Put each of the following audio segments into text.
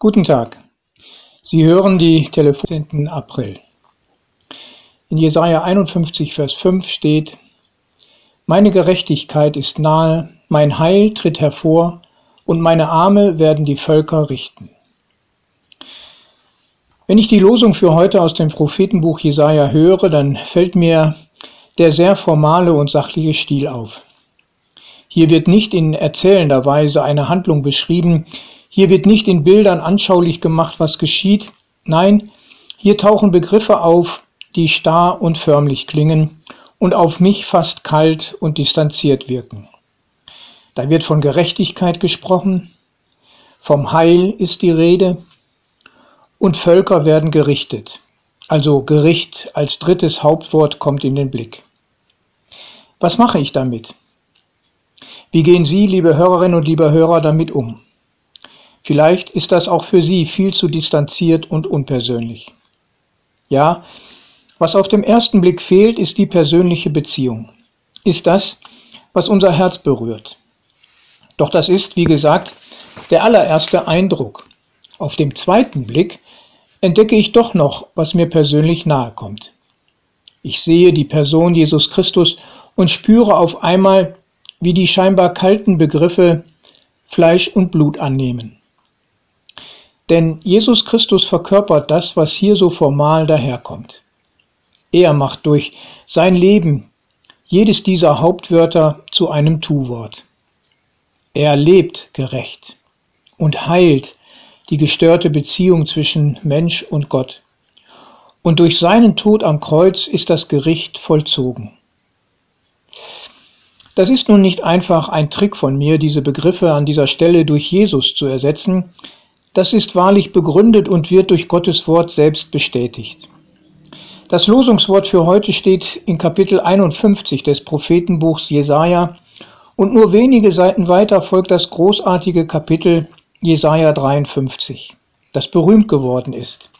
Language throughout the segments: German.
Guten Tag. Sie hören die Telefon April. In Jesaja 51, Vers 5 steht: Meine Gerechtigkeit ist nahe, mein Heil tritt hervor, und meine Arme werden die Völker richten. Wenn ich die Losung für heute aus dem Prophetenbuch Jesaja höre, dann fällt mir der sehr formale und sachliche Stil auf. Hier wird nicht in erzählender Weise eine Handlung beschrieben, hier wird nicht in Bildern anschaulich gemacht, was geschieht. Nein, hier tauchen Begriffe auf, die starr und förmlich klingen und auf mich fast kalt und distanziert wirken. Da wird von Gerechtigkeit gesprochen, vom Heil ist die Rede und Völker werden gerichtet. Also Gericht als drittes Hauptwort kommt in den Blick. Was mache ich damit? Wie gehen Sie, liebe Hörerinnen und liebe Hörer, damit um? Vielleicht ist das auch für Sie viel zu distanziert und unpersönlich. Ja, was auf dem ersten Blick fehlt, ist die persönliche Beziehung. Ist das, was unser Herz berührt. Doch das ist, wie gesagt, der allererste Eindruck. Auf dem zweiten Blick entdecke ich doch noch, was mir persönlich nahe kommt. Ich sehe die Person Jesus Christus und spüre auf einmal, wie die scheinbar kalten Begriffe Fleisch und Blut annehmen. Denn Jesus Christus verkörpert das, was hier so formal daherkommt. Er macht durch sein Leben jedes dieser Hauptwörter zu einem Tu-Wort. Er lebt gerecht und heilt die gestörte Beziehung zwischen Mensch und Gott. Und durch seinen Tod am Kreuz ist das Gericht vollzogen. Das ist nun nicht einfach ein Trick von mir, diese Begriffe an dieser Stelle durch Jesus zu ersetzen, das ist wahrlich begründet und wird durch Gottes Wort selbst bestätigt. Das Losungswort für heute steht in Kapitel 51 des Prophetenbuchs Jesaja und nur wenige Seiten weiter folgt das großartige Kapitel Jesaja 53, das berühmt geworden ist,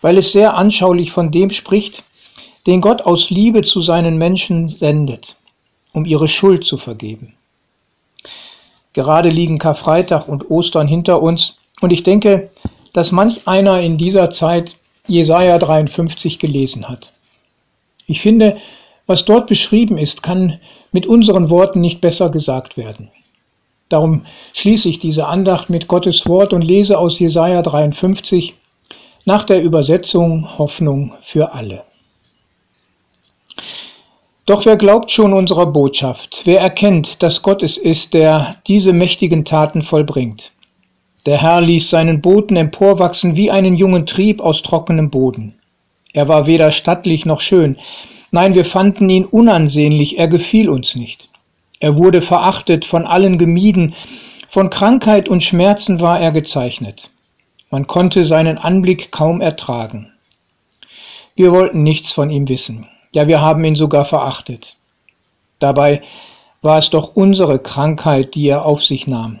weil es sehr anschaulich von dem spricht, den Gott aus Liebe zu seinen Menschen sendet, um ihre Schuld zu vergeben. Gerade liegen Karfreitag und Ostern hinter uns und ich denke, dass manch einer in dieser Zeit Jesaja 53 gelesen hat. Ich finde, was dort beschrieben ist, kann mit unseren Worten nicht besser gesagt werden. Darum schließe ich diese Andacht mit Gottes Wort und lese aus Jesaja 53 nach der Übersetzung Hoffnung für alle. Doch wer glaubt schon unserer Botschaft? Wer erkennt, dass Gott es ist, der diese mächtigen Taten vollbringt? Der Herr ließ seinen Boten emporwachsen wie einen jungen Trieb aus trockenem Boden. Er war weder stattlich noch schön. Nein, wir fanden ihn unansehnlich, er gefiel uns nicht. Er wurde verachtet, von allen gemieden, von Krankheit und Schmerzen war er gezeichnet. Man konnte seinen Anblick kaum ertragen. Wir wollten nichts von ihm wissen. Ja, wir haben ihn sogar verachtet. Dabei war es doch unsere Krankheit, die er auf sich nahm.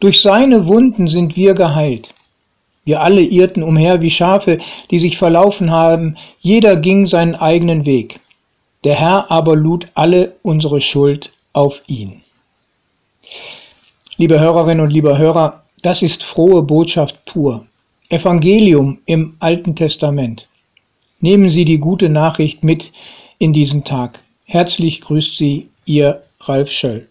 Durch seine Wunden sind wir geheilt. Wir alle irrten umher wie Schafe, die sich verlaufen haben, jeder ging seinen eigenen Weg. Der Herr aber lud alle unsere Schuld auf ihn. Liebe Hörerinnen und lieber Hörer, das ist frohe Botschaft pur. Evangelium im Alten Testament. Nehmen Sie die gute Nachricht mit in diesen Tag. Herzlich grüßt Sie Ihr Ralf Schöll.